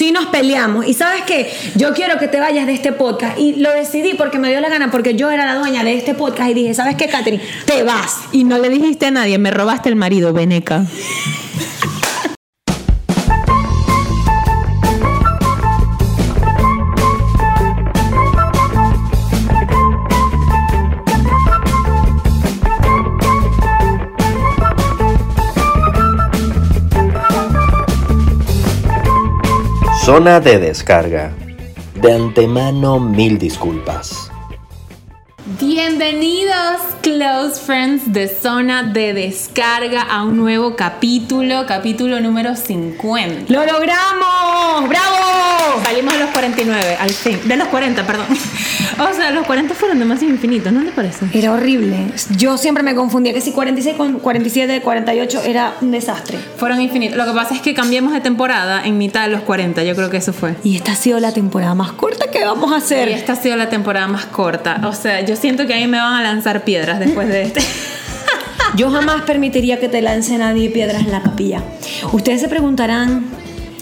sí nos peleamos. Y sabes qué, yo quiero que te vayas de este podcast. Y lo decidí porque me dio la gana, porque yo era la dueña de este podcast. Y dije, ¿sabes qué, Catherine? Te vas. Y no le dijiste a nadie, me robaste el marido, Veneca. Zona de descarga. De antemano mil disculpas. Bienvenidos, close friends de Zona de Descarga, a un nuevo capítulo, capítulo número 50. ¡Lo logramos! ¡Bravo! Salimos de los 49, al fin. De los 40, perdón. O sea, los 40 fueron demasiado infinitos, ¿no te parece? Era horrible. Yo siempre me confundía que si 46 con 47, 48 era un desastre. Fueron infinitos. Lo que pasa es que cambiamos de temporada en mitad de los 40, yo creo que eso fue. Y esta ha sido la temporada más corta que vamos a hacer. Y esta ha sido la temporada más corta. O sea, yo siento que ahí me van a lanzar piedras después de este. Yo jamás permitiría que te lance nadie piedras en la capilla. Ustedes se preguntarán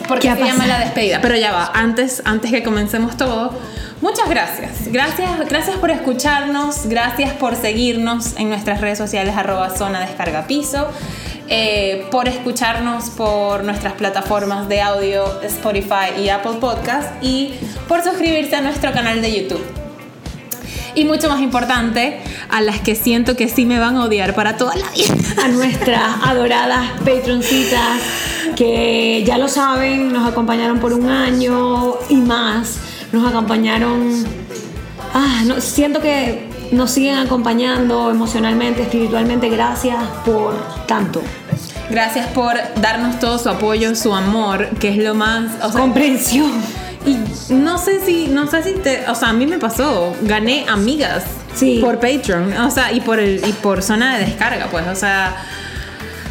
Porque qué ha se llama la despedida. Pero ya va, antes, antes que comencemos todo, muchas gracias. Gracias, gracias por escucharnos, gracias por seguirnos en nuestras redes sociales, arroba zona descarga piso. eh, por escucharnos por nuestras plataformas de audio Spotify y Apple Podcast y por suscribirse a nuestro canal de YouTube. Y mucho más importante, a las que siento que sí me van a odiar para toda la vida. a nuestras adoradas patroncitas que ya lo saben, nos acompañaron por un año y más. Nos acompañaron. Ah, no, siento que nos siguen acompañando emocionalmente, espiritualmente. Gracias por tanto. Gracias por darnos todo su apoyo, su amor, que es lo más... O sea, Comprensión. Y no sé si, no sé si te, o sea, a mí me pasó, gané amigas Sí. por Patreon, o sea, y por el, y por zona de descarga, pues, o sea,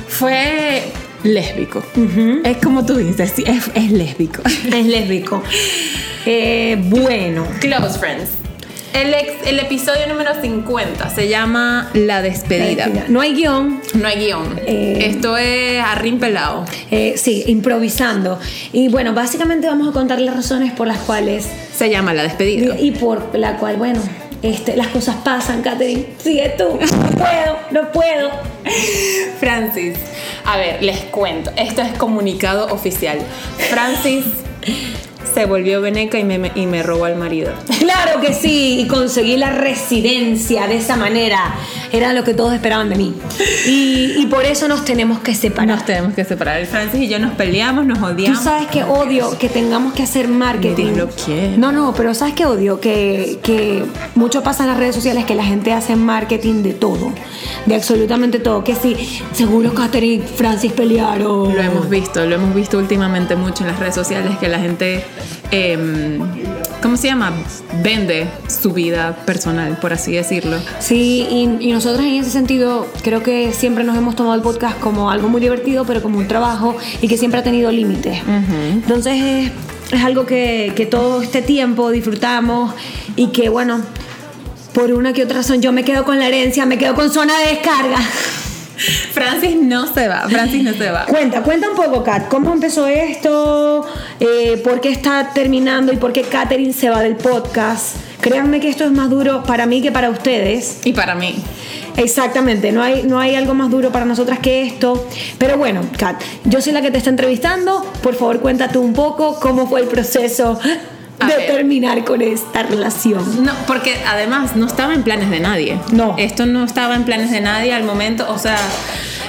fue lésbico. Es como tú dices, sí, es, es lésbico. Es lésbico. Eh, bueno. Close friends. El, ex- el episodio número 50 se llama La despedida. No hay guion. No hay guion. Eh, Esto es arrim pelado. Eh, sí, improvisando. Y bueno, básicamente vamos a contar las razones por las cuales Se llama La despedida. y por la cual, bueno, este, las cosas pasan, Katherine. Sigue tú. No puedo, no puedo. Francis, a ver, les cuento. Esto es comunicado oficial. Francis se volvió veneca y me, y me robó al marido. Claro que sí, y conseguí la residencia de esa manera. Era lo que todos esperaban de mí. Y, y por eso nos tenemos que separar. Nos tenemos que separar. Francis y yo nos peleamos, nos Tú odiamos. sabes que odio que tengamos que hacer marketing. No, no, pero sabes que odio que, que mucho pasa en las redes sociales que la gente hace marketing de todo, de absolutamente todo. Que sí, seguro Katherine y Francis pelearon. Lo hemos visto, lo hemos visto últimamente mucho en las redes sociales que la gente, em, ¿cómo se llama? Vende su vida personal, por así decirlo. Sí, y, y nosotros en ese sentido creo que siempre nos hemos tomado el podcast como algo muy divertido, pero como un trabajo y que siempre ha tenido límites. Entonces es, es algo que, que todo este tiempo disfrutamos y que bueno, por una que otra razón yo me quedo con la herencia, me quedo con zona de descarga. Francis no se va, Francis no se va. Cuenta, cuenta un poco, Kat, ¿cómo empezó esto? Eh, ¿Por qué está terminando y por qué Katherine se va del podcast? Créanme que esto es más duro para mí que para ustedes. Y para mí. Exactamente, no hay, no hay algo más duro para nosotras que esto. Pero bueno, Kat, yo soy la que te está entrevistando. Por favor, cuéntate un poco cómo fue el proceso A de ver. terminar con esta relación. No, porque además no estaba en planes de nadie. No. Esto no estaba en planes de nadie al momento. O sea,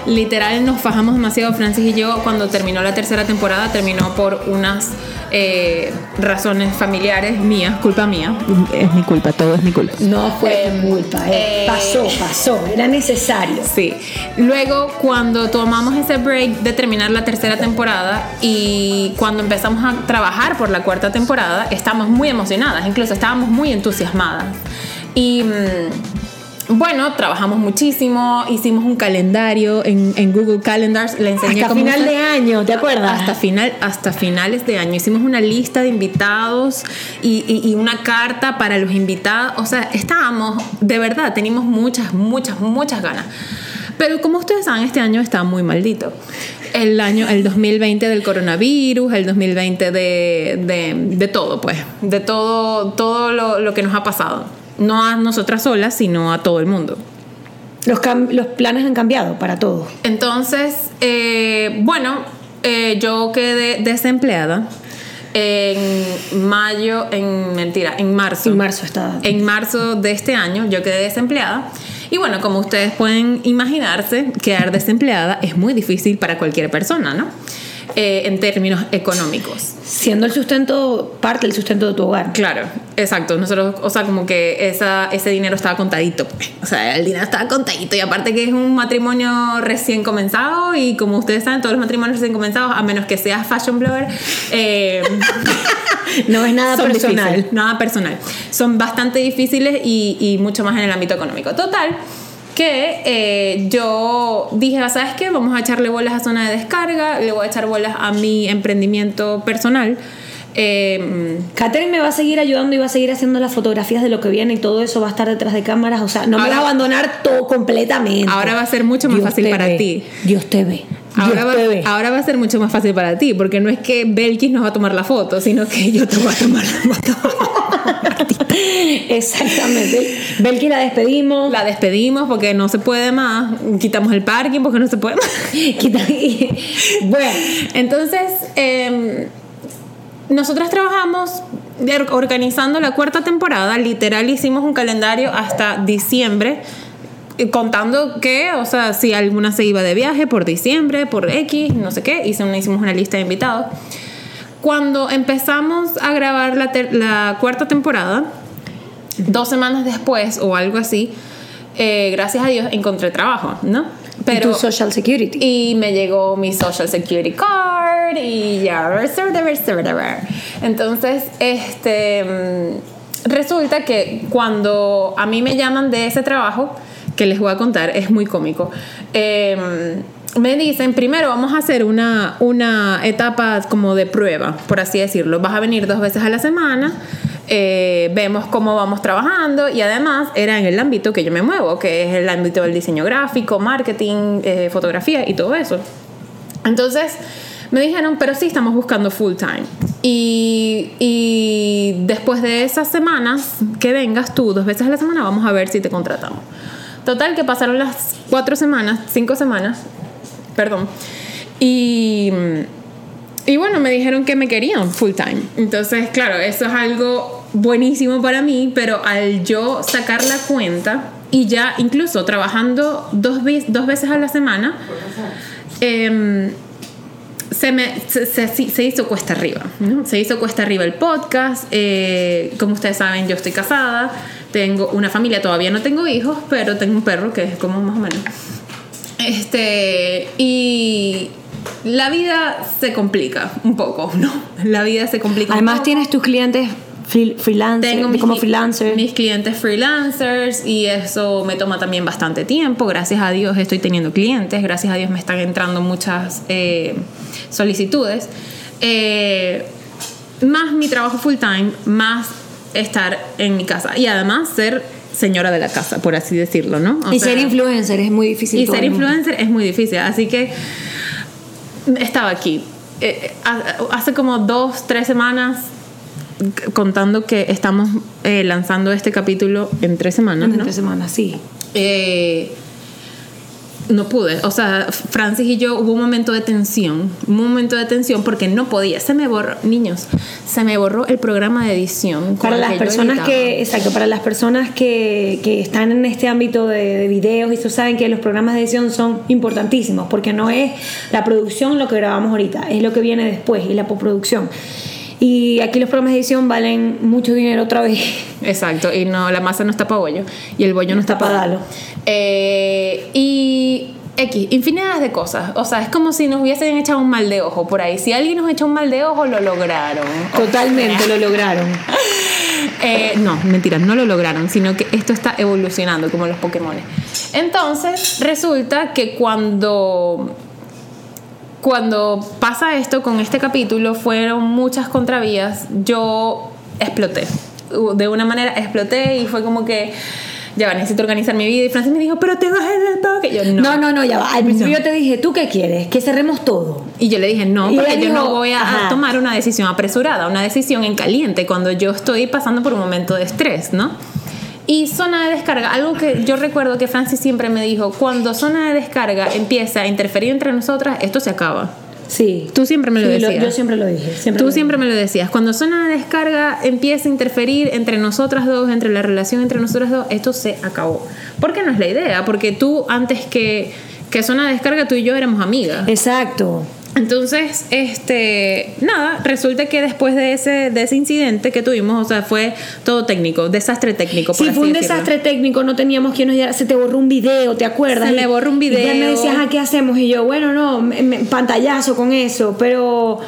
literal nos fajamos demasiado, Francis y yo, cuando terminó la tercera temporada, terminó por unas eh, razones familiares mías, culpa mía. Es mi culpa, todo es mi culpa. No fue tu culpa, eh. eh, pasó, pasó, era necesario. Sí. Luego, cuando tomamos ese break de terminar la tercera temporada y cuando empezamos a trabajar por la cuarta temporada, estábamos muy emocionadas, incluso estábamos muy entusiasmadas. Y mm, bueno, trabajamos muchísimo, hicimos un calendario en, en Google Calendars, le enseñé Hasta cómo final usar- de año, ¿te acuerdas? hasta, final, hasta finales de año. Hicimos una lista de invitados y, y- y una carta para los invitados. O sea, estábamos, de verdad, teníamos muchas, muchas, muchas ganas. Pero como ustedes saben, este año está muy maldito. el año, el 2020 del coronavirus, el 2020 de, de, de todo, pues, de todo, todo lo, lo, que nos ha pasado. No a nosotras solas, sino a todo el mundo. Los, los planes han cambiado para todos. Entonces, eh, bueno, eh, yo quedé desempleada en mayo, en mentira, en marzo. En marzo está. En marzo de este año yo quedé desempleada. Y bueno, como ustedes pueden imaginarse, quedar desempleada es muy difícil para cualquier persona, ¿no? Eh, en términos económicos. Siendo el sustento parte del sustento de tu hogar. Claro, exacto. Nosotros, o sea, como que esa, ese dinero estaba contadito. O sea, el dinero estaba contadito. Y aparte que es un matrimonio recién comenzado y como ustedes saben, todos los matrimonios recién comenzados, a menos que seas fashion blogger, eh, no es nada personal. Nada personal. Son bastante difíciles y, y mucho más en el ámbito económico. Total que eh, yo dije, ¿sabes qué? Vamos a echarle bolas a zona de descarga, le voy a echar bolas a mi emprendimiento personal. Eh, Catherine me va a seguir ayudando y va a seguir haciendo las fotografías de lo que viene y todo eso va a estar detrás de cámaras. O sea, no me va a abandonar todo completamente. Ahora va a ser mucho más fácil para ti. Dios te ve. Ahora va, ahora a ser mucho más fácil para ti, porque no es que Belkis nos va a tomar la foto, sino que yo te voy a tomar la foto. Exactamente. Belkis la despedimos. La despedimos porque no se puede más. Quitamos el parking porque no se puede más. bueno, entonces, eh, nosotras trabajamos organizando la cuarta temporada. Literal hicimos un calendario hasta diciembre contando que, o sea, si alguna se iba de viaje por diciembre, por X, no sé qué, hicimos una lista de invitados. Cuando empezamos a grabar la, la cuarta temporada, dos semanas después o algo así, eh, gracias a Dios encontré trabajo, ¿no? Pero, ¿Y tu social security? Y me llegó mi social security card y ya, entonces, este, mm, resulta que cuando a mí me llaman de ese trabajo, que les voy a contar, es muy cómico. Eh, me dicen, primero vamos a hacer una, una etapa como de prueba, por así decirlo. Vas a venir dos veces a la semana, eh, vemos cómo vamos trabajando y además era en el ámbito que yo me muevo, que es el ámbito del diseño gráfico, marketing, eh, fotografía y todo eso. Entonces me dijeron, pero sí estamos buscando full time. Y, y después de esas semanas que vengas tú dos veces a la semana, vamos a ver si te contratamos. Total, que pasaron las cuatro semanas, cinco semanas, perdón. Y, y bueno, me dijeron que me querían full time. Entonces, claro, eso es algo buenísimo para mí, pero al yo sacar la cuenta y ya incluso trabajando dos, dos veces a la semana, eh, se, me, se, hizo cuesta arriba. ¿no? Se hizo cuesta arriba el podcast. Eh, como ustedes saben, yo estoy casada, tengo una familia, todavía no tengo hijos, pero tengo un perro que es como más o menos. Este, y la vida se complica un poco, ¿no? La vida se complica. Además, tienes tus clientes freelancer, Tengo mis, como freelancer. Mis clientes freelancers y eso me toma también bastante tiempo. Gracias a Dios estoy teniendo clientes, gracias a Dios me están entrando muchas eh, solicitudes. Eh, más mi trabajo full time, más estar en mi casa y además ser señora de la casa, por así decirlo, ¿no? y ser influencer es muy difícil. Y ser influencer es muy difícil, así que estaba aquí. Eh, hace como dos, tres semanas contando que estamos eh, lanzando este capítulo en tres semanas. En tres semanas, sí. Eh, no pude. O sea, Francis y yo hubo un momento de tensión. Un momento de tensión porque no podía. Se me borró, niños, se me borró el programa de edición. Para las personas que, exacto, para las personas que, que están en este ámbito de, de, videos y eso saben que los programas de edición son importantísimos porque no es la producción lo que grabamos ahorita, es lo que viene después y la postproducción. Y aquí los programas de edición valen mucho dinero otra vez. Exacto, y no la masa no está para bollo y el bollo no, está, para dalo. Eh, y X, infinidades de cosas. O sea, es como si nos hubiesen echado un mal de ojo por ahí. Si alguien nos echa un mal de ojo, lo lograron. Totalmente, lo lograron. Eh, no, mentira, no lo lograron, sino que esto está evolucionando como los Pokémon. Entonces, resulta que cuando cuando pasa esto con este capítulo, fueron muchas contravías, yo exploté. De una manera exploté y fue como que ya va, necesito organizar mi vida. Y Francis me dijo, pero te vas a todo. Que yo, no. No, no, no, ya va. Al principio yo te dije, ¿tú qué quieres? Que cerremos todo. Y yo le dije, no, Y porque yo no dijo, voy a, a ajá. tomar una decisión apresurada, una decisión en caliente, cuando yo estoy pasando por un momento de estrés, ¿no? Y zona de descarga, algo que yo recuerdo que Francis siempre me dijo, cuando zona de descarga empieza a interferir entre nosotras, esto se acaba. Sí. Tú siempre me lo Sí, decías. yo siempre lo dije. Siempre Tú lo siempre dije. me lo decías, cuando zona de descarga empieza a interferir entre nosotras dos, entre la relación entre nosotras dos, esto se acabó. Porque no es la idea, porque tú antes que, que zona de descarga, tú y yo éramos amigas. Exacto. Entonces, este, nada, resulta que después de ese, de ese incidente que tuvimos, o sea, fue todo técnico, desastre técnico. por Sí, así fue un decirlo. desastre técnico, no teníamos quien nos diera, se te borró un video, ¿te acuerdas? Se me borró un Y ya me video. decías, ah, ¿qué hacemos? Y yo, bueno, no, me- me- pantallazo con eso, pero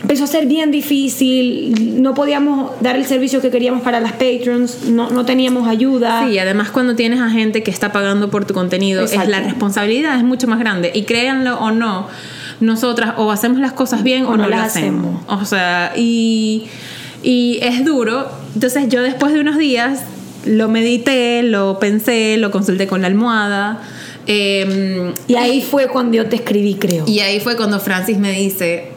empezó a ser bien difícil, no podíamos dar el servicio que queríamos para las patrons, no, no teníamos ayuda. Sí, además cuando tienes a gente que está pagando por tu contenido, es la responsabilidad es mucho más grande. Y créanlo o no, nosotras o hacemos las cosas bien o, no, las hacemos. O sea, y, y es duro. Entonces yo después de unos días lo medité, lo pensé, lo consulté con la almohada. em, Y ahí fue cuando yo te escribí, creo. Y ahí fue cuando Francis me dice,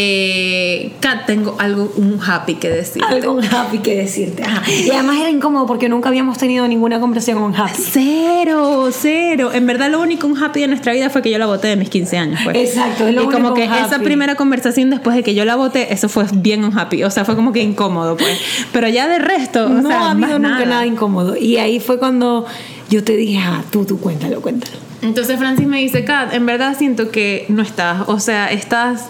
eh, Kat, tengo algo, un happy que decir. Algo happy que decirte. Ajá. Y además era incómodo porque nunca habíamos tenido ninguna conversación con happy. Cero, cero. En verdad lo único un happy de nuestra vida fue que yo la voté de mis 15 años. Pues. Exacto, es lo y como que un esa primera conversación después de que yo la voté, eso fue bien un happy. O sea, fue como que incómodo, pues. Pero ya de resto, o no sea, ha habido nunca nada. nada incómodo. Y ahí fue cuando yo te dije, ah, tú, tú cuéntalo, cuéntalo. Entonces Francis me dice, Kat, en verdad siento que no estás, o sea, estás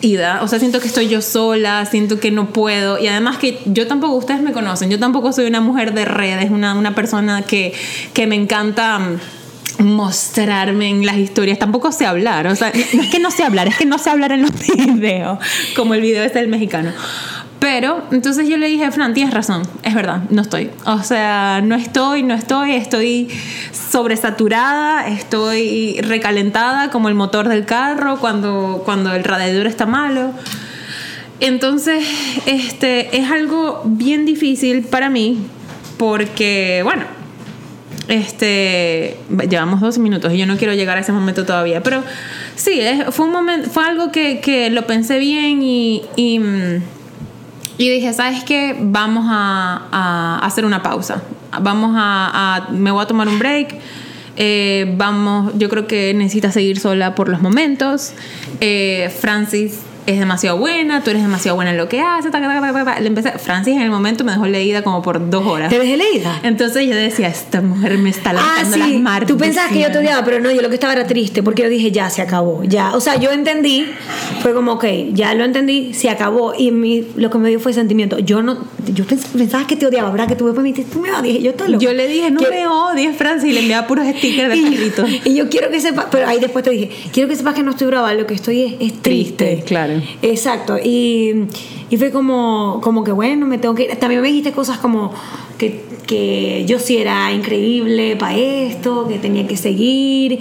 ida, o sea, siento que estoy yo sola, siento que no puedo, y además que yo tampoco, ustedes me conocen, yo tampoco soy una mujer de redes, una, una persona que, que me encanta mm, mostrarme en las historias, tampoco sé hablar, o sea, no es que no sé hablar, es que no sé hablar en los videos, como el video este del mexicano. Pero entonces yo le dije, Fran, tienes razón, es verdad, no estoy. O sea, no estoy, no estoy, estoy sobresaturada, estoy recalentada como el motor del carro cuando, cuando el radiador está malo. Entonces, este es algo bien difícil para mí porque, bueno, este llevamos 12 minutos y yo no quiero llegar a ese momento todavía, pero sí, fue un momento, fue algo que, que lo pensé bien y, y, mm, y dije, ¿sabes qué? Vamos a, a hacer una pausa. Vamos a, a- me voy a tomar un break. Eh, vamos, yo creo que necesitas seguir sola por los momentos. Eh, Francis es demasiado buena, tú eres demasiado buena en lo que haces. Le empecé, Francis en el momento me dejó leída como por dos horas. ¿Te dejé leída? Entonces yo decía, esta mujer me está Ah, levantando las marcas. Tú pensabas que yo te odiaba, pero no, yo lo que estaba era triste porque yo dije, ya se acabó, ya. O sea, yo entendí, fue como, ok, ya lo entendí, se acabó. Y mi, lo que me dio fue sentimiento. Yo no, yo pens- pensaba que te odiaba, ¿verdad? Que tú me dijiste, tú me odias. Yo loca. Yo le dije, no me odies, Francis, y le enviaba puros stickers de y, perritos. y yo quiero que sepas, pero ahí después te dije, quiero que sepas que no estoy brava, lo que estoy es, es triste. Triste, claro. Exacto. Y, y fue como, como que bueno, me tengo que ir. También me dijiste cosas como que, que yo sí era increíble para esto, que tenía que seguir,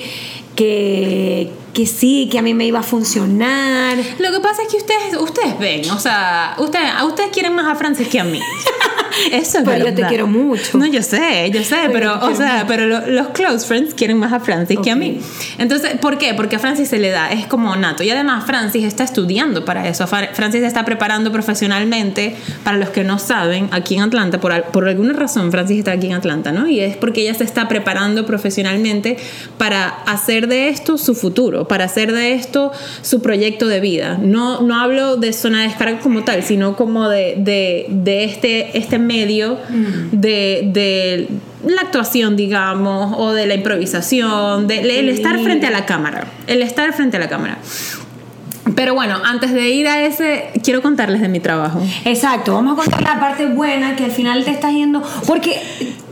que, que sí, que a mí me iba a funcionar. Lo que pasa es que ustedes, ustedes ven, o sea, ustedes, a ustedes quieren más a Francis que a mí. Eso es Pero yo te verdad. quiero mucho. No, yo sé, yo sé, Pero o sea, mucho. pero lo- los close friends quieren más a Francis que a mí. Entonces, ¿por qué? Porque a Francis se le da, es como nato. Y además, Francis está estudiando para eso. Francis se está preparando profesionalmente. Para los que no saben, aquí en Atlanta, por, por alguna razón, Francis está aquí en Atlanta, ¿no? Y es porque ella se está preparando profesionalmente para hacer de esto su futuro, para hacer de esto su proyecto de vida. No, no hablo de zona de descarga como tal, sino como de, de, de este, este medio de, de la actuación, digamos, o de la improvisación, de, el estar frente a la cámara, el estar frente a la cámara. Pero bueno, antes de ir a ese, quiero contarles de mi trabajo. Exacto, vamos a contar la parte buena que al final te estás yendo. Porque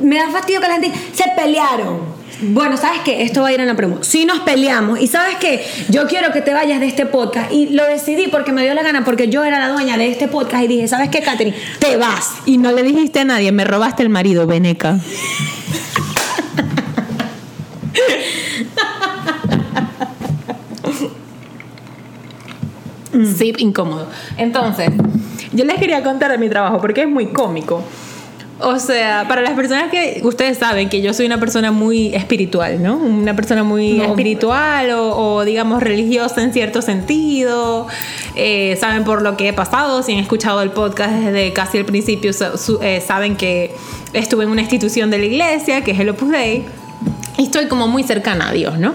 me da fastidio que la gente se pelearon. Bueno, ¿sabes qué? Esto va a ir en la promo. Sí nos peleamos. Y ¿sabes qué? Yo quiero que te vayas de este podcast. Y lo decidí porque me dio la gana, porque yo era la dueña de este podcast. Y dije, ¿sabes qué, Katherine? Te vas. Y no le dijiste a nadie, me robaste el marido, Beneca. Sí, incómodo. Entonces, yo les quería contar de mi trabajo porque es muy cómico. O sea, para las personas que ustedes saben que yo soy una persona muy espiritual, ¿no? Una persona muy No. espiritual o, o, digamos religiosa en cierto sentido. Eh, saben por lo que he pasado, si han escuchado el podcast desde casi el principio, su- eh, saben que estuve en una institución de la iglesia, que es el Opus Dei, y estoy como muy cercana a Dios, ¿no?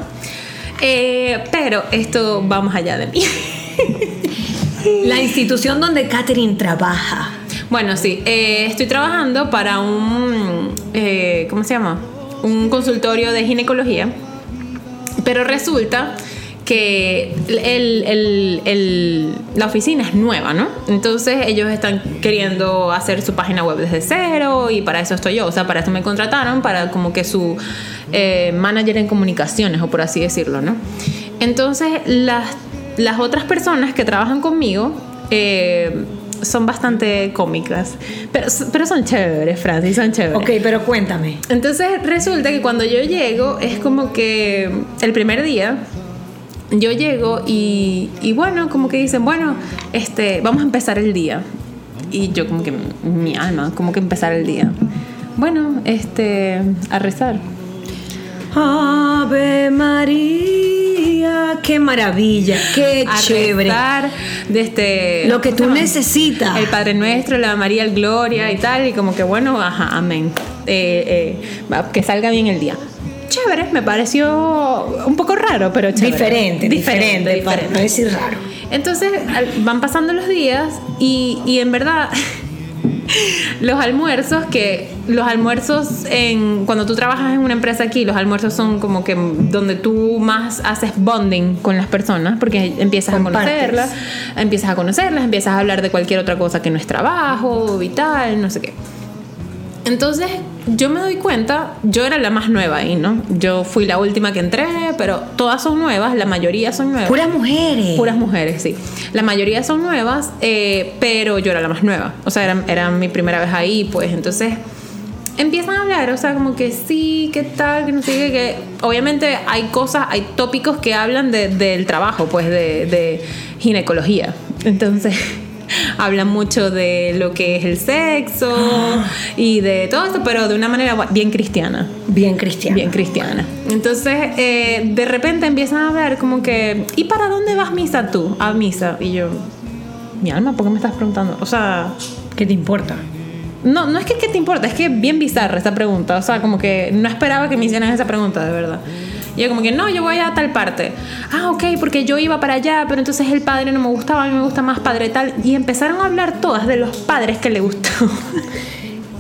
Eh, pero esto va más allá de mí. La institución donde Catherine trabaja. Bueno, sí, eh, estoy trabajando para un, eh, ¿cómo se llama? Un consultorio de ginecología, pero resulta que el- la oficina es nueva, ¿no? Entonces ellos están queriendo hacer su página web desde cero y para eso estoy yo, o sea, para eso me contrataron, para como que su eh, manager en comunicaciones, o por así decirlo, ¿no? Entonces las, las otras personas que trabajan conmigo, eh, son bastante cómicas, pero, pero son chéveres, Francis, son chéveres. Ok, pero cuéntame. Entonces resulta que cuando yo llego es como que el primer día yo llego y, y bueno, como que dicen, bueno, este, vamos a empezar el día. Y yo como que mi alma, como que empezar el día. Bueno, este, a rezar. Ave María, qué maravilla, qué a chévere. rezar de este Lo que tú necesitas. el Padre Nuestro la María el Gloria y tal y como que bueno ajá amén Eh, eh, que salga bien el día chévere me pareció un poco raro pero chévere Diferente, diferente, para diferente. no decir raro. entonces van pasando los días y, y en verdad los almuerzos que los almuerzos en cuando tú trabajas en una empresa aquí los almuerzos son como que donde tú más haces bonding con las personas porque empiezas Compartes. a conocerlas empiezas a conocerlas empiezas a hablar de cualquier otra cosa que no es trabajo vital no sé qué entonces yo me doy cuenta, yo era la más nueva ahí, ¿no? Yo fui la última que entré, pero todas son nuevas, la mayoría son nuevas. Puras mujeres. Puras mujeres, sí. La mayoría son nuevas, eh, pero yo era la más nueva. O sea, era, era mi primera vez ahí, pues. Entonces, empiezan a hablar, o sea, como que sí, qué tal, que no sé qué, que obviamente hay cosas, hay tópicos que hablan de- del trabajo, pues, de, de ginecología. Entonces, hablan mucho de lo que es el sexo y de todo esto, pero de una manera bien cristiana. Bien cristiana. Bien cristiana. Entonces, eh, de repente empiezan a hablar como que, ¿y para dónde vas misa tú? A misa. Y yo, mi alma, ¿por qué me estás preguntando? O sea, ¿Qué te importa? no, no es que, que te importa, es que bien bizarra esta pregunta. O sea, como que no esperaba que me hicieran esa pregunta, de verdad. Y yo como que, no, yo voy a tal parte. Ah, ok, porque yo iba para allá, pero entonces el padre no me gustaba, a mí me gusta más padre tal. Y empezaron a hablar todas de los padres que le gustó.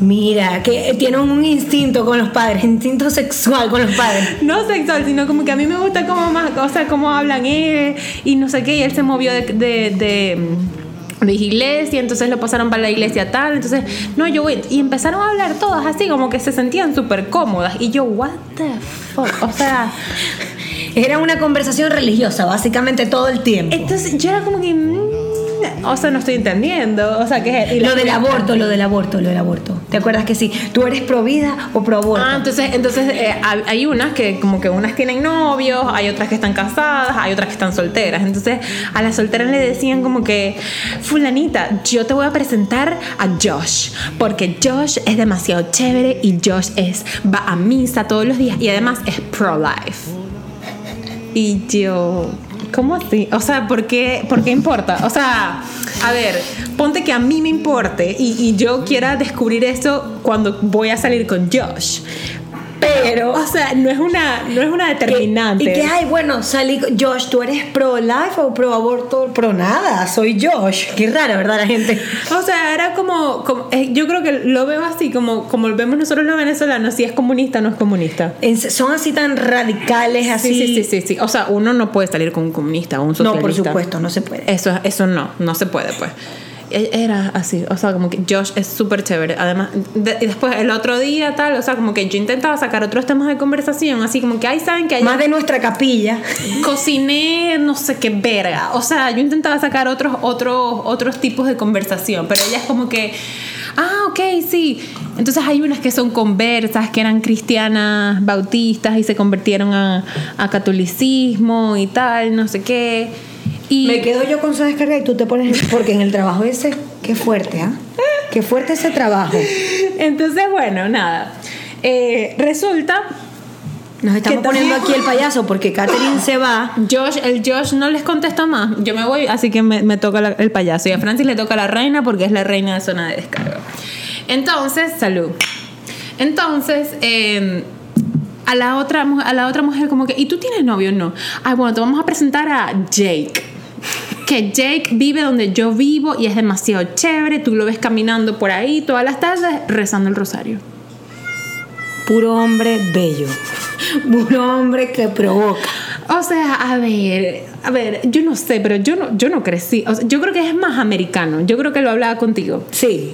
Mira, que tienen un instinto con los padres, instinto sexual con los padres. no sexual, sino como que a mí me gusta cómo más, o sea, cómo hablan él y no sé qué, y él se movió de, de, de, de iglesia, entonces lo pasaron para la iglesia tal, entonces, no, yo voy, y empezaron a hablar todas así, como que se sentían súper cómodas, y yo, what the fuck, o sea, Era una conversación religiosa, básicamente todo el tiempo. entonces yo era como que, mm, o sea, no estoy entendiendo, o sea, y la- Lo del aborto, lo del aborto, lo del aborto. ¿Te acuerdas que sí? ¿Tú eres pro vida o pro aborto? Ah, entonces, entonces eh, hay hay unas que como que unas tienen novios, hay otras que están casadas, hay otras que están solteras. Entonces a las solteras le decían como que, fulanita, yo te voy a presentar a Josh, porque Josh es demasiado chévere y Josh es, va a misa todos los días y además es pro-life. Y yo, ¿cómo así? O sea, ¿por qué, por qué importa? O sea, a ver, ponte que a mí me importe y, y yo quiera descubrir eso cuando voy a salir con Josh. Pero, o sea, no es una, no es una determinante. Y que, ay, bueno, salí Josh, ¿tú eres pro life o pro aborto? Pro nada, soy Josh. Qué raro, ¿verdad, la gente? O sea, era como, como- eh, yo creo que lo veo así, como, como lo vemos nosotros los venezolanos, si es comunista o no es comunista. Son así tan radicales, así. Sí, sí, sí, sí, sí. O sea, uno no puede salir con un comunista o un No, socialista. por supuesto, no se puede. Eso, eso no, no se puede, pues. E- Era así, o sea, como que Josh es súper chévere. Además, de- y después el otro día, tal, o sea, como que yo intentaba sacar otros temas de conversación, así como que, ay, ¿saben que ayer Más de nuestra capilla. cociné no sé qué verga? O sea, yo intentaba sacar otros, otros, otros tipos de conversación, pero ella es como que, ah, ok, sí. Entonces hay unas que son conversas, que eran cristianas bautistas y se convirtieron a, a catolicismo y tal, no sé qué. Y Me quedo yo con su descarga y tú te pones. Porque en el trabajo ese, qué fuerte, ¿ah? Qué fuerte ese trabajo. Entonces, bueno, nada. Eh, resulta Nos estamos poniendo aquí el payaso porque Catherine se va. Josh, el Josh no les contesta más. Yo me voy, así que me, me toca la- el payaso. Y a Francis le toca la reina porque es la reina de zona de descarga. Entonces, salud. Entonces, eh, a, la otra, mu- a la otra mujer como que, ¿y tú tienes novio o no? Ay, bueno, te vamos a presentar a Jake. Que Jake vive donde yo vivo y es demasiado chévere. Tú lo ves caminando por ahí todas las tardes rezando el rosario. Puro hombre bello. Puro hombre que provoca. O sea, a ver, a ver, yo no sé, pero yo no, yo no crecí. O sea, yo creo que es más americano. Yo creo que lo hablaba contigo. Sí.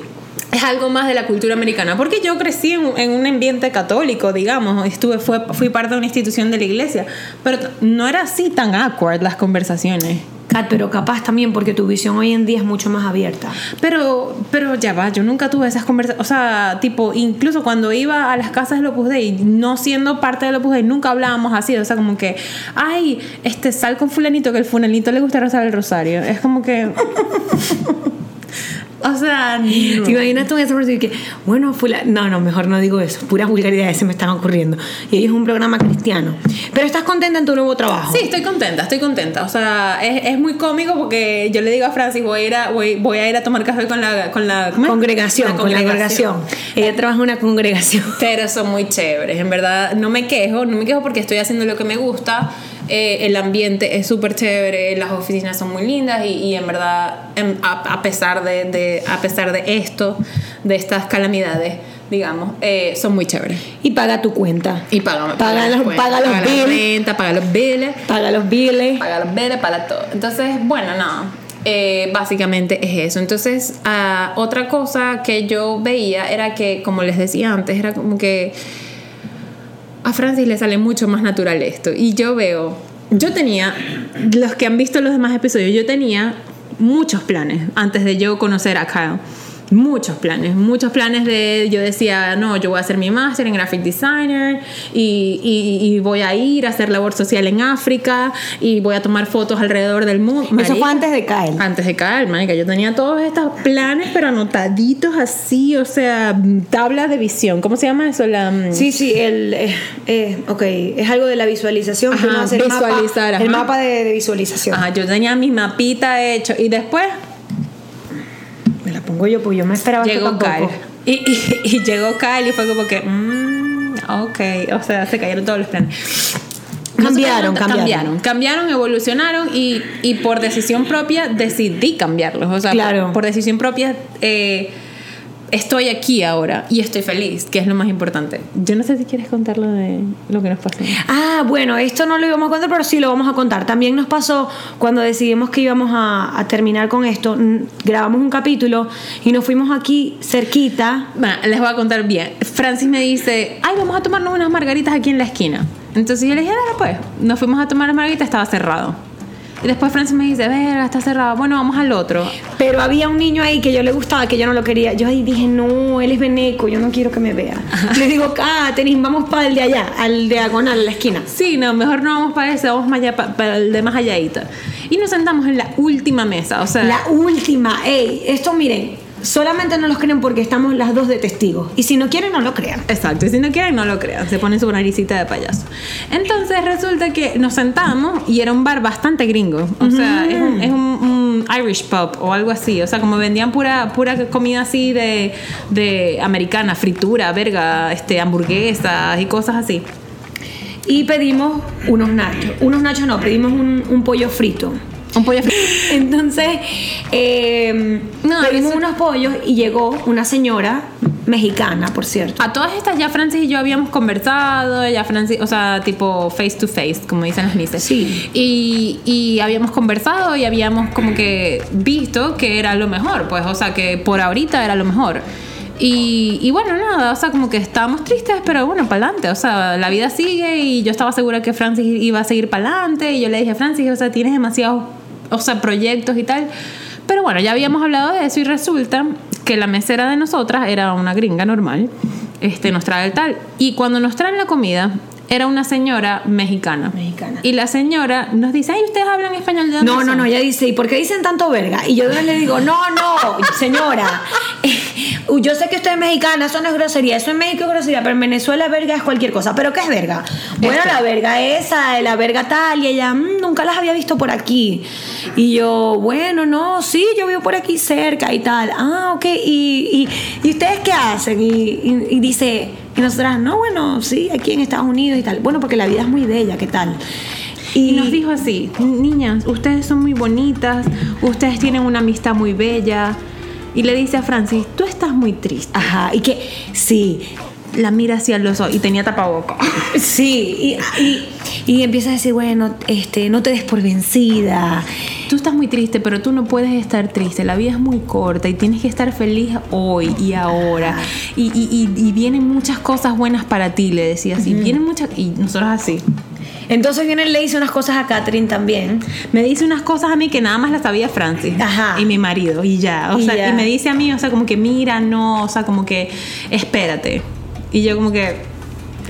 Es algo más de la cultura americana. Porque yo crecí en, en un ambiente católico, digamos. Estuve, fue, fui parte de una institución de la iglesia. Pero no era así tan awkward las conversaciones. Kat, pero capaz también porque tu visión hoy en día es mucho más abierta. Pero, pero ya va, yo nunca tuve esas conversaciones. O sea, tipo, incluso cuando iba a las casas del Opus Dei, no siendo parte del Opus Dei, nunca hablábamos así. O sea, como que, ay, este, sal con fulanito, que el fulanito le gusta rezar el rosario. Es como que. O sea, no. ¿Te imaginas tú en ese momento y que, bueno, fula- no, no, mejor no digo eso, puras vulgaridades se me están ocurriendo. Y es un programa cristiano. Pero estás contenta en tu nuevo trabajo. Sí, estoy contenta, estoy contenta. O sea, es, es muy cómico porque yo le digo a Francis, voy a ir a, voy, voy a, ir a tomar café con la, con la. Congregación, con la congregación. Ella trabaja en una congregación. Pero son muy chéveres, en verdad no me quejo, no me quejo porque estoy haciendo lo que me gusta, eh, el ambiente es súper chévere, las oficinas son muy lindas y, y en verdad em, a, a pesar de, de- a pesar de esto, de estas calamidades, digamos, eh, son muy chéveres. Y paga tu cuenta. Y paga, Paga los- cuentas, paga los bills. renta, paga los billes, Paga los biles. paga los paga todo. Entonces, bueno, nada. eh, básicamente es eso. Entonces, ah, otra cosa que yo veía era que, como les decía antes, era como que a Francis le sale mucho más natural esto. Y yo veo, yo tenía, los que han visto los demás episodios, yo tenía muchos planes antes de yo conocer a Kyle. Muchos planes, muchos planes de, yo decía, no, yo voy a hacer mi máster en graphic designer y, y- y voy a ir a hacer labor social en África y voy a tomar fotos alrededor del mundo. Eso fue antes de caer. antes de caer, marica, yo tenía todos estos planes, pero anotaditos así, o sea, tablas de visión. ¿Cómo se llama eso? La, mm, Sí, sí, el, eh, eh, ok, es algo de la visualización. que Ajá, uno hace el mapa- visualizar. El mapa de, de visualización. Ajá, yo tenía mi mapita hecho y después pongo yo, pues yo me esperaba esto llegó tampoco. Kyle. Y, y- y llegó Kyle y fue como que, mm, ok, o sea, se cayeron todos los planes. Cambiaron, cambiaron. cambiaron, cambiaron, evolucionaron y, y por decisión propia decidí cambiarlos. O sea, Claro. por, por decisión propia eh, estoy aquí ahora y estoy feliz, que es lo más importante. Yo no sé si quieres contar lo de lo que nos pasó. Ah, bueno, esto no lo íbamos a contar, pero sí lo vamos a contar. También nos pasó cuando decidimos que íbamos a, a terminar con esto, grabamos un capítulo y nos fuimos aquí cerquita. Bueno, les voy a contar bien. Francis me dice, ay, vamos a tomarnos unas margaritas aquí en la esquina. Entonces yo le dije, dale pues. Nos fuimos a tomar las margaritas, estaba cerrado. Y después Francis me dice, verga, está cerrado. Bueno, vamos al otro. Pero había un niño ahí que yo le gustaba, que yo no lo quería. Yo ahí dije, no, él es veneco, yo no quiero que me vea. Le digo, Katherine, vamos para el de allá, al diagonal, a la esquina. Sí, no, mejor no vamos para ese, vamos allá, pa- para el de más alladito. Y nos sentamos en la última mesa, o sea... La última, ey, esto miren, solamente no los creen porque estamos las dos de testigos. Y si no quieren, no lo crean. Exacto, y si no quieren, no lo crean, se ponen su naricita de payaso. Entonces resulta que nos sentamos y era un bar bastante gringo, o sea, es, un, es un- un Irish pub o algo así, o sea, como vendían pura, pura comida así de, de americana, fritura, verga, este, hamburguesas y cosas así. Y pedimos unos nachos. Unos nachos no, pedimos un, un pollo frito. Un pollo frito. Entonces, eh, No, pedimos eso- unos pollos y llegó una señora mexicana, por cierto. A todas estas ya Francis y yo habíamos conversado, ya Francis, o sea, tipo face to face, como dicen las mises. Sí. Y, y habíamos conversado y habíamos como que visto que era lo mejor, pues, o sea, que por ahorita era lo mejor. Y, y bueno, nada, o sea, como que estábamos tristes, pero bueno, para adelante, o sea, la vida sigue y yo estaba segura que Francis iba a seguir para adelante y yo le dije, Francis, o sea, tienes demasiados, o sea, proyectos y tal. Pero bueno, ya habíamos hablado de eso y resulta que la mesera de nosotras era una gringa normal, este, nos trae el tal. Y cuando nos traen la comida, era una señora mexicana. Mexicana. Y la señora nos dice, ay, ¿ustedes hablan español de dónde No, no, son?" no, ella dice, ¿y por qué dicen tanto verga? Y yo le digo, no, no, señora, yo sé que usted es mexicana, eso no es grosería, eso en México es grosería, pero en Venezuela verga es cualquier cosa. ¿Pero qué es verga? Bueno, Esto. la verga esa, la verga tal, y ella, "Mm, nunca las había visto por aquí. Y yo, bueno, no, sí, yo vivo por aquí cerca y tal. Ah, ok, ¿y, y, y ustedes qué hacen? Y dice, y nosotras, no, bueno, sí, aquí en Estados Unidos y tal. Bueno, porque la vida es muy bella, ¿qué tal? Y nos dijo así, niñas, ustedes son muy bonitas, ustedes tienen una amistad muy bella. Y le dice a Francis, tú estás muy triste. Ajá, y que, sí, La mira hacia los ojos y tenía tapaboca. Sí, y, y, y empieza a decir, bueno, este, no te des por vencida. Tú estás muy triste, pero tú no puedes estar triste. La vida es muy corta y tienes que estar feliz hoy y ahora. Y, y- vienen muchas cosas buenas para ti, le decía así. Vienen muchas. Y nosotros así. Entonces viene le dice unas cosas a Catherine también. Me dice unas cosas a mí que nada más las sabía Francis. Ajá. Y mi marido. Y ya. O Y sea, ya. y me dice a mí, o sea, como que mira, no. O sea, como que espérate. Y yo, como que.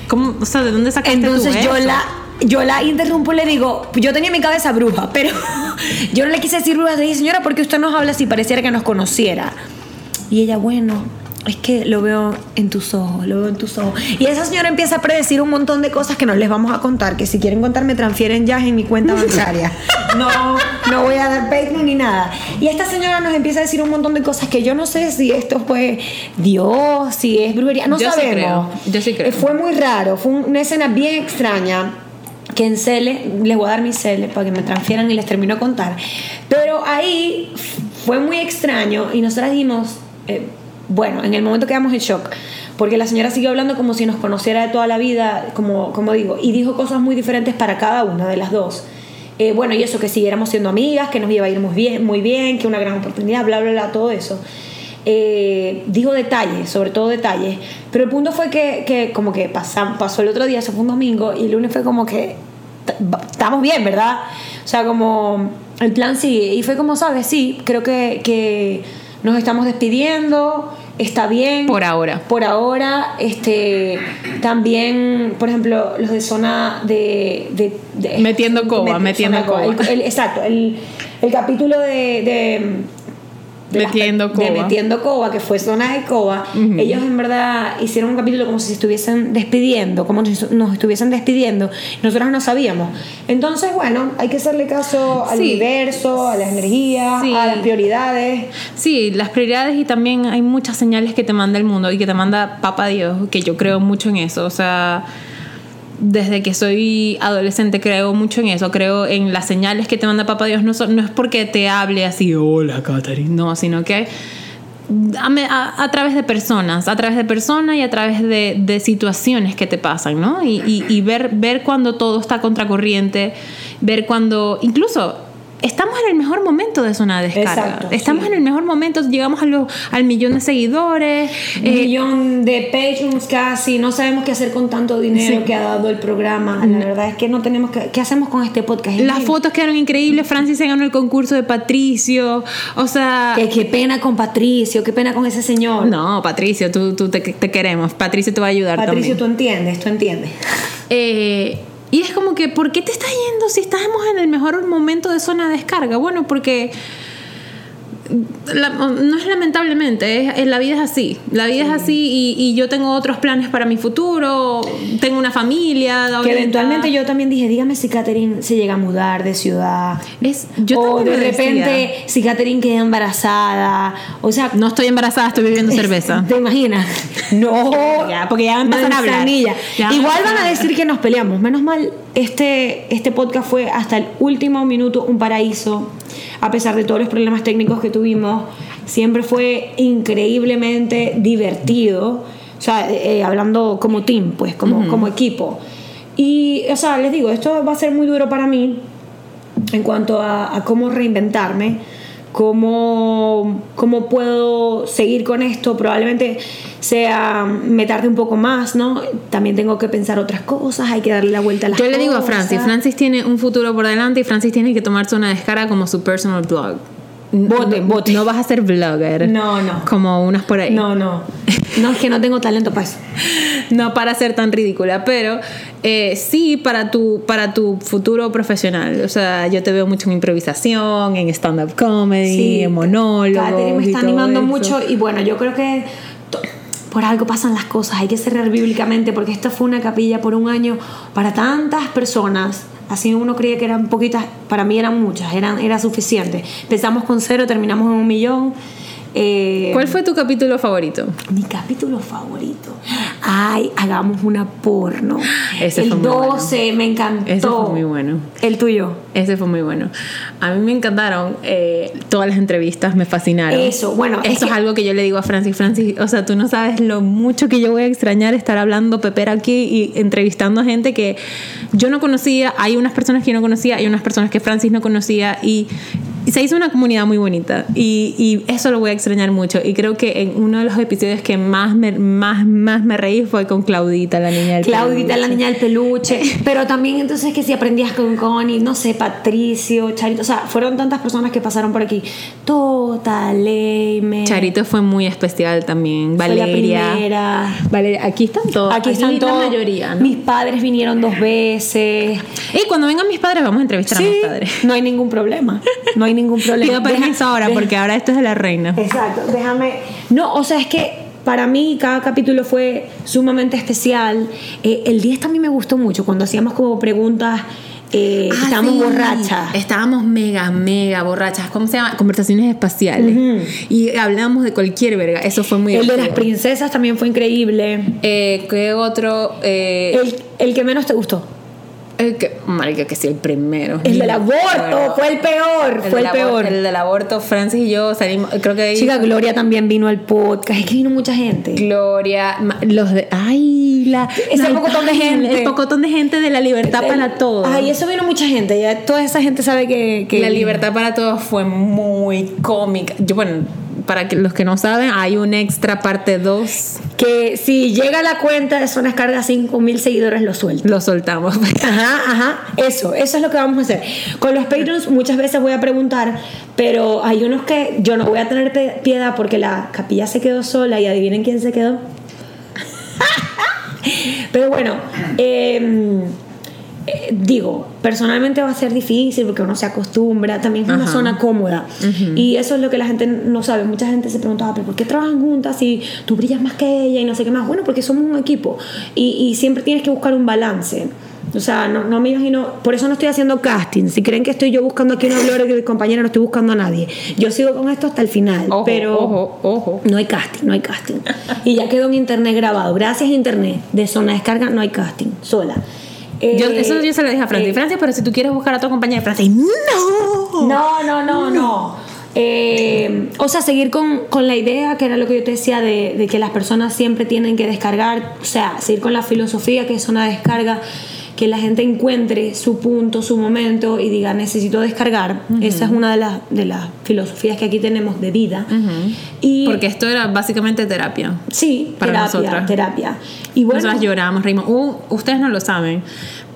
¿Cómo? O sea, ¿de dónde sacaste Entonces tú yo eso? la, yo la interrumpo y le digo, yo tenía en mi cabeza bruja, pero yo no le quise decir bruja. Le dije, señora, ¿por qué usted nos habla si pareciera que nos conociera? Y ella, bueno, es que lo veo en tus ojos, lo veo en tus ojos. Y esa señora empieza a predecir un montón de cosas que no les vamos a contar, que si quieren contar me transfieren ya en mi cuenta bancaria. No, no voy a dar Patreon ni nada. Y esta señora nos empieza a decir un montón de cosas que yo no sé si esto fue Dios, si es brujería, no Yo sí sabemos. creo, yo sí creo. Fue muy raro, fue una escena bien extraña que en Cele, les voy a dar mi Cele para que me transfieran y les termino de contar. Pero ahí fue muy extraño y nosotras dijimos, eh, bueno, en el momento quedamos en shock. Porque la señora siguió hablando como si nos conociera de toda la vida, como, como digo, y dijo cosas muy diferentes para cada una de las dos. Eh, bueno, y eso, que siguiéramos siendo amigas, que nos iba a ir muy bien, muy bien, que una gran oportunidad, bla, bla, bla, todo eso. Eh, dijo detalles, sobre todo detalles. Pero el punto fue que, que como que pasó el otro día, eso fue un domingo, y el lunes fue como que estamos bien, ¿verdad? O sea, como el plan sigue. Y fue como, ¿sabes? Sí, creo que, que nos estamos despidiendo, está bien. Por ahora. Por ahora, este, también, por ejemplo, los de zona de... de- de- Metiendo coba, Met- metiendo coba. El- el- exacto, el, el capítulo de... de- de Metiendo de coba. Metiendo Coba, que fue zona de Coba, ellos en verdad hicieron un capítulo como si se estuviesen despidiendo, como si nos estuviesen despidiendo. Nosotros no sabíamos. Entonces, bueno, hay que hacerle caso al Sí. universo, a las energías, Sí. a las prioridades. Sí, las prioridades y también hay muchas señales que te manda el mundo y que te manda Papa Dios, que yo creo mucho en eso. O sea, desde que soy adolescente creo mucho en eso, creo en las señales que te manda Papa Dios. No, no es porque te hable así, hola Catherine, no, sino que a, a- a través de personas, a través de personas y a través de, de situaciones que te pasan, ¿no? Y, y- y ver, ver cuando todo está contracorriente, ver cuando, incluso... Estamos en el mejor momento de zona de descarga. Exacto, Estamos sí. en el mejor momento, llegamos a al millón de seguidores. Un eh, millón de Patreons casi, no sabemos qué hacer con tanto dinero Sí. que ha dado el programa. La verdad es que no tenemos que... ¿Qué hacemos con este podcast? las fotos quedaron increíbles. Francis se ganó el concurso de Patricio. O sea. Que- qué pena con Patricio, qué pena con ese señor. No, Patricio, tú, tú te, te queremos. Patricio te va a ayudar Patricio, también. tú entiendes, tú entiendes. Eh, y es como que, ¿por qué te estás yendo si estamos en el mejor momento de zona de descarga? Bueno, porque la- no es lamentablemente, es, es- la vida es así. La vida es así y, y yo tengo otros planes para mi futuro, tengo una familia. Que eventualmente yo también dije, dígame si Catherine se llega a mudar de ciudad. Es, yo o de repente decía. si Catherine queda embarazada. O sea, No estoy embarazada, estoy bebiendo cerveza. ¿Te imaginas? No. Ya, porque ya van a hablar. Ya Igual van a decir que nos peleamos. Menos mal, este, este podcast fue hasta el último minuto un paraíso. A pesar de todos los problemas técnicos que tuvimos, siempre fue increíblemente divertido. O sea, eh, hablando como team, pues, como, como equipo. Y, o sea, les digo, esto va a ser muy duro para mí en cuanto a, a cómo reinventarme, cómo, cómo puedo seguir con esto. Probablemente sea me tarde un poco más, ¿no? También tengo que pensar otras cosas, hay que darle la vuelta a las Yo le digo a. Francis, Francis tiene un futuro por delante y Francis tiene que tomarse una descarga como su personal blog. No, vas a ser blogger. No, no. Como unas por ahí. No, no. No, es que no tengo talento para eso. no para ser tan ridícula, pero eh, sí para tu, para tu futuro profesional. O sea, yo te veo mucho en improvisación, en stand-up comedy, en monólogos. Me está animando eso. mucho y bueno, yo creo que por algo pasan las cosas, hay que cerrar bíblicamente porque esta fue una capilla por un año para tantas personas. Así uno creía que eran poquitas, para mí eran muchas, eran, era suficiente. Empezamos con cero, terminamos en un millón. Eh, ¿Cuál fue tu capítulo favorito? Mi capítulo favorito. Ay, hagamos una porno. Ese el fue muy 12 me encantó. Ese fue muy bueno. El tuyo. Ese fue muy bueno. A mí me encantaron eh, todas las entrevistas, me fascinaron. Eso, bueno, Eso es es, que- algo que yo le digo a Francis. Francis, o sea, tú no sabes lo mucho que yo voy a extrañar estar hablando pepera aquí y entrevistando a gente que yo no conocía. Hay unas personas que yo no conocía, hay unas personas que Francis no conocía y se hizo una comunidad muy bonita. Y, y eso lo voy a extrañar mucho. Y creo que en uno de los episodios que más me, más, más me reí fue con Claudita, la niña del Claudita, la peluche. niña del peluche. Pero también entonces que si aprendías con Connie, no sé, Patricio, Charito. O sea, fueron tantas personas que pasaron por aquí. Total, Leime. Charito fue muy especial también. fue la Valeria. primera. Valeria, aquí están todos. Aquí están todos. La mayoría, ¿no? Mis padres vinieron dos veces. Y cuando vengan mis padres, vamos a entrevistar a mis padres. no hay ningún problema. No hay ningún problema. Pido Deja- ahora, porque ahora esto es de la reina. Exacto, déjame. No, o sea, es que para mí cada capítulo fue sumamente especial. Eh, el 10 también me gustó mucho cuando hacíamos como preguntas. eh, Ah, estábamos sí. borrachas. Estábamos mega, mega borrachas. ¿Cómo se llama? Conversaciones espaciales. Y hablábamos de cualquier verga. Eso fue muy El de las princesas también fue increíble. Eh, ¿Qué otro? Eh, El, el que menos te gustó. El que, marica, que sí, el primero. El del aborto, fue el peor, fue del el abor- peor. El del aborto, Francis y yo salimos, creo que ahí Chica, Gloria también vino al podcast. Es que vino mucha gente. Gloria, los de. ¡Ay! La, Ese pocotón de gente. El pocotón de gente de la libertad para todos. Ay, eso vino mucha gente. Ya toda esa gente sabe que. que La libertad para todos fue muy cómica. Yo, bueno, para que los que no saben, hay un extra parte 2. Que si llega a la cuenta de Zonas Carga 5 mil seguidores, lo suelto. Lo soltamos. Ajá, ajá, eso, eso es lo que vamos a hacer. Con los Patreons muchas veces voy a preguntar, pero hay unos que yo no voy a tener piedad porque la capilla se quedó sola y adivinen quién se quedó. pero bueno, eh, eh, digo, personalmente va a ser difícil porque uno se acostumbra, también es una Ajá. zona cómoda. Y eso es lo que la gente no sabe. Mucha gente se preguntaba, ¿pero por qué trabajan juntas si tú brillas más que ella y no sé qué más? Bueno, porque somos un equipo y, y siempre tienes que buscar un balance. O sea, no, no me imagino, por eso no estoy haciendo casting. Si creen que estoy yo buscando aquí una gloria que compañera, no estoy buscando a nadie. Yo sigo con esto hasta el final, Ojo, pero ojo, ojo. no hay casting, no hay casting. Y ya quedó en internet grabado. Gracias internet de zona descarga, no hay casting, sola. Yo, Eh, eso yo se lo dije a Francis. eh, pero si tú quieres buscar a tu compañera, Francis, ¡no! No, no, no, no. Eh, o sea, seguir con, con la idea, que era lo que yo te decía, de, de que las personas siempre tienen que descargar, o sea, seguir con la filosofía que es una descarga, que la gente encuentre su punto, su momento y diga, necesito descargar. Esa es una de las, de las filosofías que aquí tenemos de vida. y, Porque esto era básicamente terapia. sí, para terapia, nosotras. terapia. Y bueno, Nosotras lloramos, reímos. Ustedes no lo saben,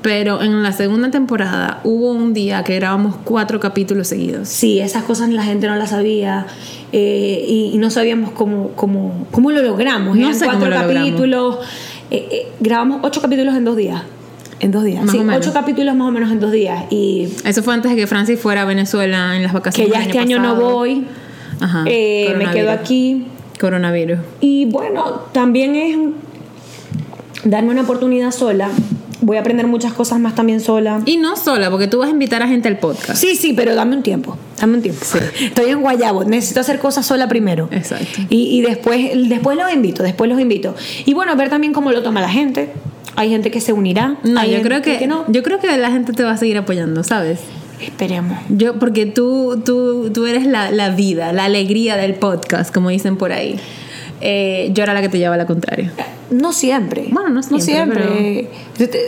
pero en la segunda temporada hubo un día que grabamos cuatro capítulos seguidos. Sí, esas cosas la gente no las sabía eh, y, y no sabíamos cómo, cómo, cómo lo logramos. No Eran sé cuatro cómo lo logramos. capítulos. eh, eh, grabamos ocho capítulos en dos días. En dos días. Más sí, o menos. ocho capítulos más o menos en dos días. Y Eso fue antes de que Francis fuera a Venezuela en las que vacaciones. ya del este año no voy. Ajá. eh, me quedo aquí. Coronavirus. Y bueno, también es darme una oportunidad sola. Voy a aprender muchas cosas más también sola. Y no sola, porque tú vas a invitar a gente al podcast. Sí, sí, pero dame un tiempo. Dame un tiempo. Estoy en Guayabo. Necesito hacer cosas sola primero. Exacto. Y, y después, después los invito, después los invito. Y bueno, ver también cómo lo toma la gente. Hay gente que se unirá. No, hay yo creo que, no. yo creo que la gente te va a seguir apoyando, ¿sabes? Esperemos. Yo, porque tú, tú, tú eres la, la vida, la alegría del podcast, como dicen por ahí. Eh, yo era la que te llevaba la contraria. No siempre. Bueno, no siempre,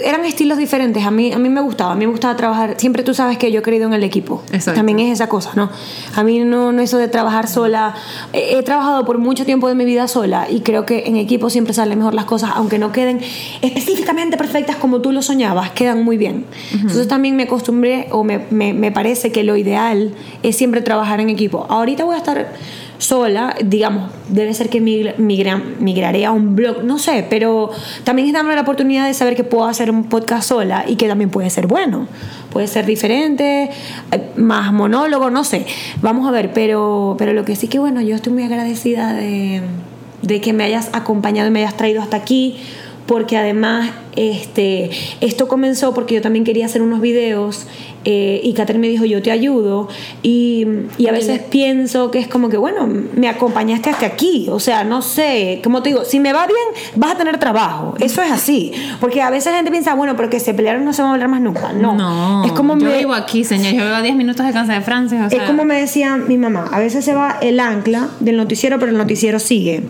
Eran estilos diferentes. A mí, a mí me gustaba. A mí me gustaba trabajar. Siempre tú sabes que yo he creído en el equipo. Exacto. También es esa cosa, ¿no? A mí no, no eso de trabajar sola. He, he trabajado por mucho tiempo de mi vida sola y creo que en equipo siempre salen mejor las cosas, aunque no queden específicamente perfectas como tú lo soñabas, quedan muy bien. Entonces también me acostumbré o me, me, me parece que lo ideal es siempre trabajar en equipo. Ahorita voy a estar sola, digamos, debe ser que migra- migra- migraré a un blog, no sé, pero también es darme la oportunidad de saber que puedo hacer un podcast sola y que también puede ser bueno, puede ser diferente, eh, más monólogo, no sé, vamos a ver, pero, pero lo que sí que bueno, yo estoy muy agradecida de, de que me hayas acompañado y me hayas traído hasta aquí porque además este, esto comenzó porque yo también quería hacer unos videos eh, y Catherine me dijo yo te ayudo y, y a veces pienso que es como que bueno me acompañaste hasta aquí o sea no sé como te digo si me va bien vas a tener trabajo eso es así porque a veces la gente piensa bueno pero que se pelearon no se van a hablar más nunca no, No, es como yo me, vivo aquí, señor. Yo vivo a 10 minutos de casa de Francia. O sea, es como me decía mi mamá, a veces se va el ancla del noticiero, pero el noticiero sigue.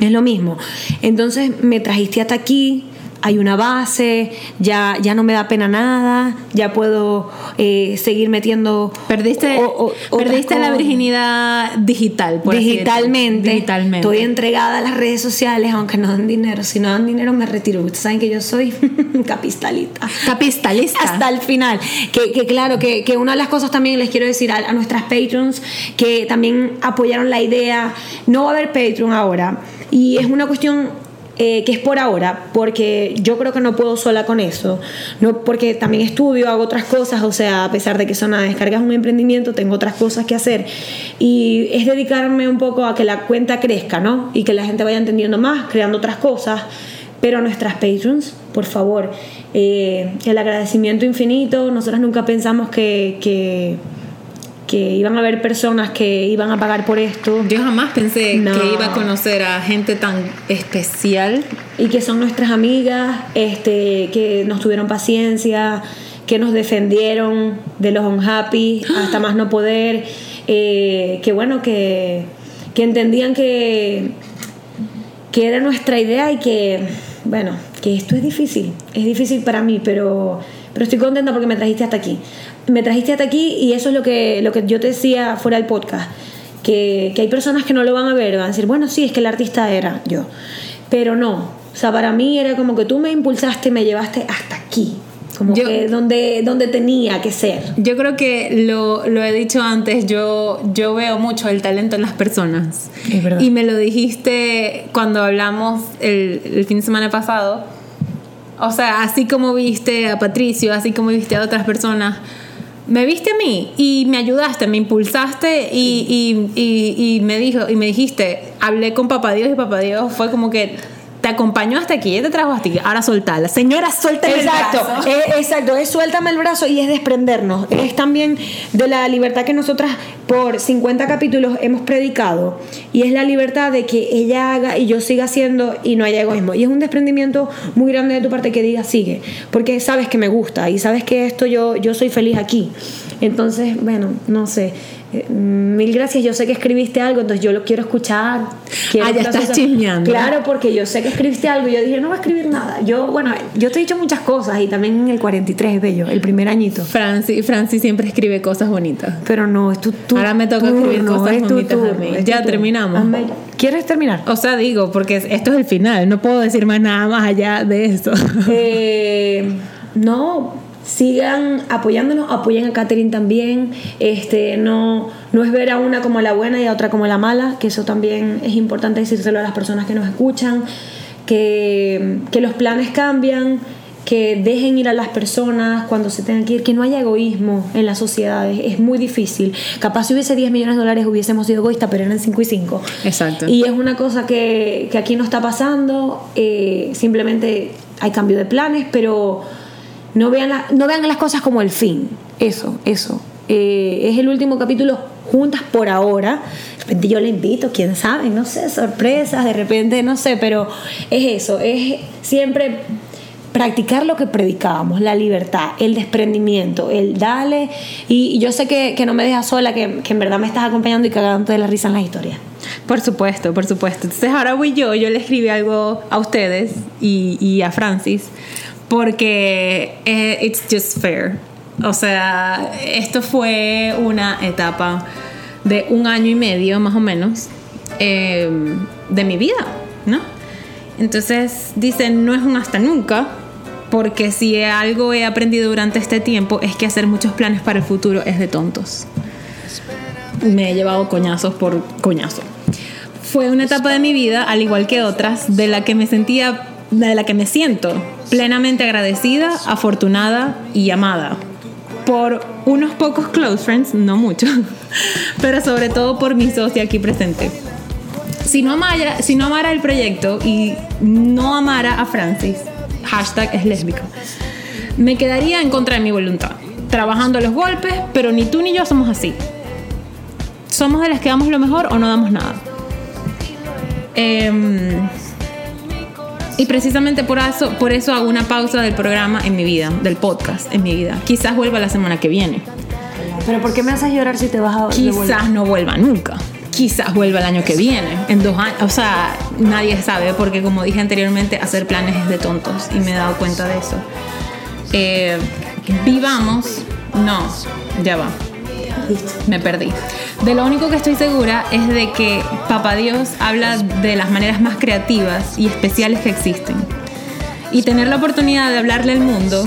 Es lo mismo. Entonces me trajiste hasta aquí, hay una base, ya, ya no me da pena nada, ya puedo eh, seguir metiendo... Perdiste, o- o- otras perdiste la virginidad digital, por digitalmente, Digitalmente. Estoy entregada a las redes sociales, aunque no dan dinero. Si no dan dinero, me retiro. Ustedes saben que yo soy capitalista. Capitalista. Hasta el final. Que, que claro, que, que una de las cosas también les quiero decir a, a nuestras patrons que también apoyaron la idea. No va a haber Patreon ahora. Y es una cuestión eh, que es por ahora, porque yo creo que no puedo sola con eso. No, porque también estudio, hago otras cosas, o sea, a pesar de que Zona de Descarga es un emprendimiento, tengo otras cosas que hacer. Y es dedicarme un poco a que la cuenta crezca, ¿no? Y que la gente vaya entendiendo más, creando otras cosas. Pero nuestras patrons, por favor, eh, el agradecimiento infinito. Nosotras nunca pensamos que, que, que iban a haber personas que iban a pagar por esto Yo jamás pensé No. que iba a conocer a gente tan especial. y que son nuestras amigas, este, que nos tuvieron paciencia, que nos defendieron de los unhappy hasta más no poder, eh, que bueno, que, que entendían que, que era nuestra idea y que, bueno, que esto es difícil, es difícil para mí, pero, pero estoy contenta porque me trajiste hasta aquí. Me trajiste hasta aquí y eso es lo que, lo que yo te decía fuera del podcast, que, que hay personas que no lo van a ver, van a decir, bueno, sí, es que el artista era yo, pero no, o sea, para mí era como que tú me impulsaste, me llevaste hasta aquí, como Yo- que donde, donde tenía que ser. Yo creo que lo, lo he dicho antes, yo, yo veo mucho el talento en las personas. Es verdad. Y me lo dijiste cuando hablamos el, el fin de semana pasado. O sea, así como viste a Patricio, así como viste a otras personas, me viste a mí y me ayudaste, me impulsaste y, y, y, y me dijo y me dijiste, hablé con Papá Dios y Papá Dios fue como que te acompañó hasta aquí, ella te trajo hasta aquí, ahora soltala. Señora, suéltame el brazo. es, exacto, es suéltame el brazo y es desprendernos. Es también de la libertad que nosotras por 50 capítulos hemos predicado y es la libertad de que ella haga y yo siga haciendo y no haya egoísmo. Y es un desprendimiento muy grande de tu parte que digas sigue, porque sabes que me gusta y sabes que esto yo, yo soy feliz aquí. Entonces, bueno, no sé. Eh, Mil gracias, yo sé que escribiste algo, entonces yo lo quiero escuchar. Quiero Ah, ya estás chismeando. Claro, porque yo sé que escribiste algo y yo dije, no va a escribir nada. Yo, bueno, yo te he dicho muchas cosas y también en el 43 es bello, el primer añito. Franci, Franci siempre escribe cosas bonitas. Pero no, es tu, tu Ahora me toca escribir cosas es bonitas a mí. Ya turno. terminamos. ¿Quieres terminar? O sea, digo, porque esto es el final, no puedo decir más nada más allá de eso. Eh, no, sigan apoyándonos, apoyen a Katherine también. Este, no, no es ver a una como la buena y a otra como la mala, que eso también es importante decírselo a las personas que nos escuchan, que, que los planes cambian, que dejen ir a las personas cuando se tengan que ir, que no haya egoísmo en las sociedades, es muy difícil. Capaz si hubiese 10 millones de dólares hubiésemos sido egoístas, pero eran 5 y 5. Exacto. Y es una cosa que, que aquí no está pasando, eh, simplemente hay cambio de planes, pero no vean, la- no vean las cosas como el fin. Eso, eso. Eh, es el último capítulo juntas por ahora. De repente yo le invito, quién sabe, no sé, sorpresas, de repente, no sé, pero es eso, es siempre practicar lo que predicábamos, la libertad, el desprendimiento, el dale. Y, yo sé que, que no me dejas sola, que, que en verdad me estás acompañando y cagándote de la risa en las historias. Por supuesto, por supuesto. Entonces ahora voy yo, yo le escribí algo a ustedes y a Francis, porque eh, it's just fair. O sea, esto fue una etapa de un año y medio más o menos eh, de mi vida, ¿no? Entonces dicen, no es un hasta nunca, porque si algo he aprendido durante este tiempo es que hacer muchos planes para el futuro es de tontos. me he llevado coñazos por coñazo. Fue una etapa de mi vida, al igual que otras, de la que me sentía, de la que me siento plenamente agradecida, afortunada y amada por unos pocos close friends, no muchos, pero sobre todo por mi socia aquí presente. Si no, amara, si no amara el proyecto y no amara a Francis, hashtag es lésbica, me quedaría en contra de mi voluntad, trabajando los golpes, pero ni tú ni yo somos así. Somos de las que damos lo mejor o no damos nada. Eh, y precisamente por eso, por eso hago una pausa del programa en mi vida, del podcast en mi vida. Quizás vuelva la semana que viene. Pero ¿por qué me haces llorar si te vas a Quizás no vuelva nunca. Quizás vuelva el año que viene, en dos años. O sea, nadie sabe, porque como dije anteriormente, hacer planes es de tontos y me he dado cuenta de eso. Eh, vivamos, no, ya va. Me perdí. De lo único que estoy segura es de que Papá Dios habla de las maneras más creativas y especiales que existen. Y tener la oportunidad de hablarle al mundo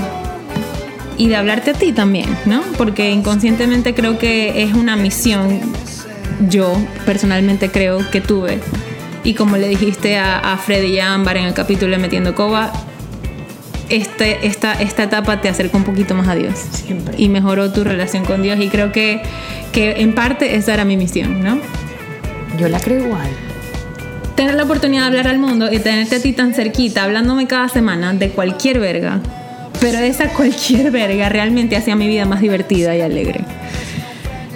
y de hablarte a ti también, ¿no? Porque inconscientemente creo que es una misión, yo personalmente creo que tuve. Y como le dijiste a, a Freddy y a Ámbar en el capítulo de Metiendo Coba, este, esta, esta etapa te acerca un poquito más a Dios. Siempre. Y mejoró tu relación con Dios. Y creo que, que en parte esa era mi misión, ¿no? Yo la creo igual. Tener la oportunidad de hablar al mundo y tenerte a ti tan cerquita, hablándome cada semana de cualquier verga. Pero esa cualquier verga realmente hacía mi vida más divertida y alegre.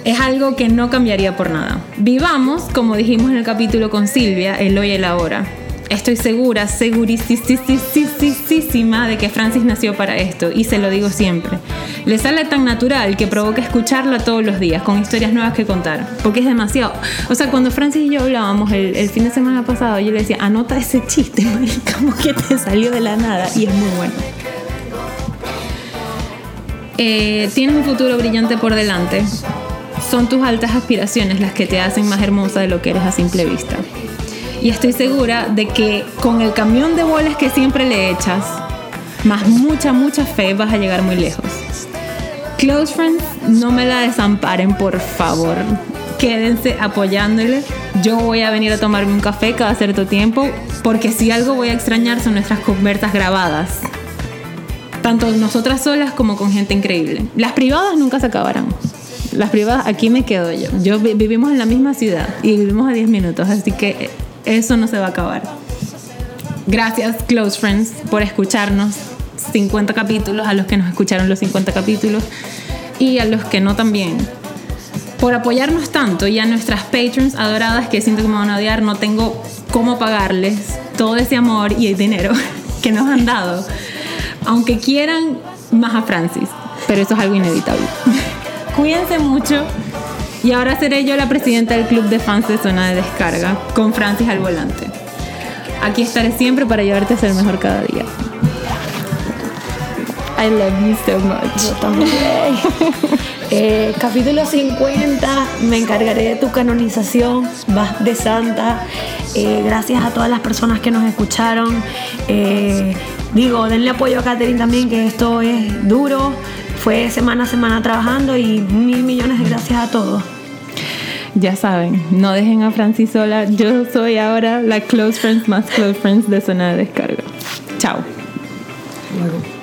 Es algo que no cambiaría por nada. Vivamos, como dijimos en el capítulo con Silvia, el hoy y el ahora estoy segura, segurísima de que Francis nació para esto y se lo digo siempre. Le sale tan natural que provoca escucharlo todos los días con historias nuevas que contar, porque es demasiado. O sea, cuando Francis y yo hablábamos el, fin de semana pasado, yo le decía, anota ese chiste, marica, que te salió de la nada y es muy bueno. Eh, tienes un futuro brillante por delante. Son tus altas aspiraciones las que te hacen más hermosa de lo que eres a simple vista y estoy segura de que con el camión de bolas que siempre le echas, más mucha, mucha fe, vas a llegar muy lejos. Close friends, no me la desamparen, por favor. Quédense apoyándole. Yo voy a venir a tomarme un café cada cierto tiempo, porque si algo voy a extrañar son nuestras conversas grabadas. Tanto nosotras solas como con gente increíble. Las privadas nunca se acabarán. Las privadas, aquí me quedo yo. Yo vivimos en la misma ciudad y vivimos a 10 minutos, así que eso no se va a acabar. Gracias, close friends, por escucharnos 50 capítulos, a los que nos escucharon los 50 capítulos y a los que no también. Por apoyarnos tanto y a nuestras patrons adoradas que siento que me van a odiar, no tengo cómo pagarles todo ese amor y el dinero que nos han dado. Aunque quieran más a Francis, pero eso es algo inevitable. Cuídense mucho. Y ahora seré yo la presidenta del club de fans de zona de descarga, con Francis al volante. Aquí estaré siempre para llevarte a ser mejor cada día. I love you so much. Yo también. Eh, capítulo 50, me encargaré de tu canonización, vas de santa. Eh, gracias a todas las personas que nos escucharon. Eh, digo, denle apoyo a Katherine también, que esto es duro. Fue semana a semana trabajando y mil millones de gracias a todos. Ya saben, no dejen a Francis sola. Yo soy ahora la close friends más close friends de zona de descarga. Chao. Luego.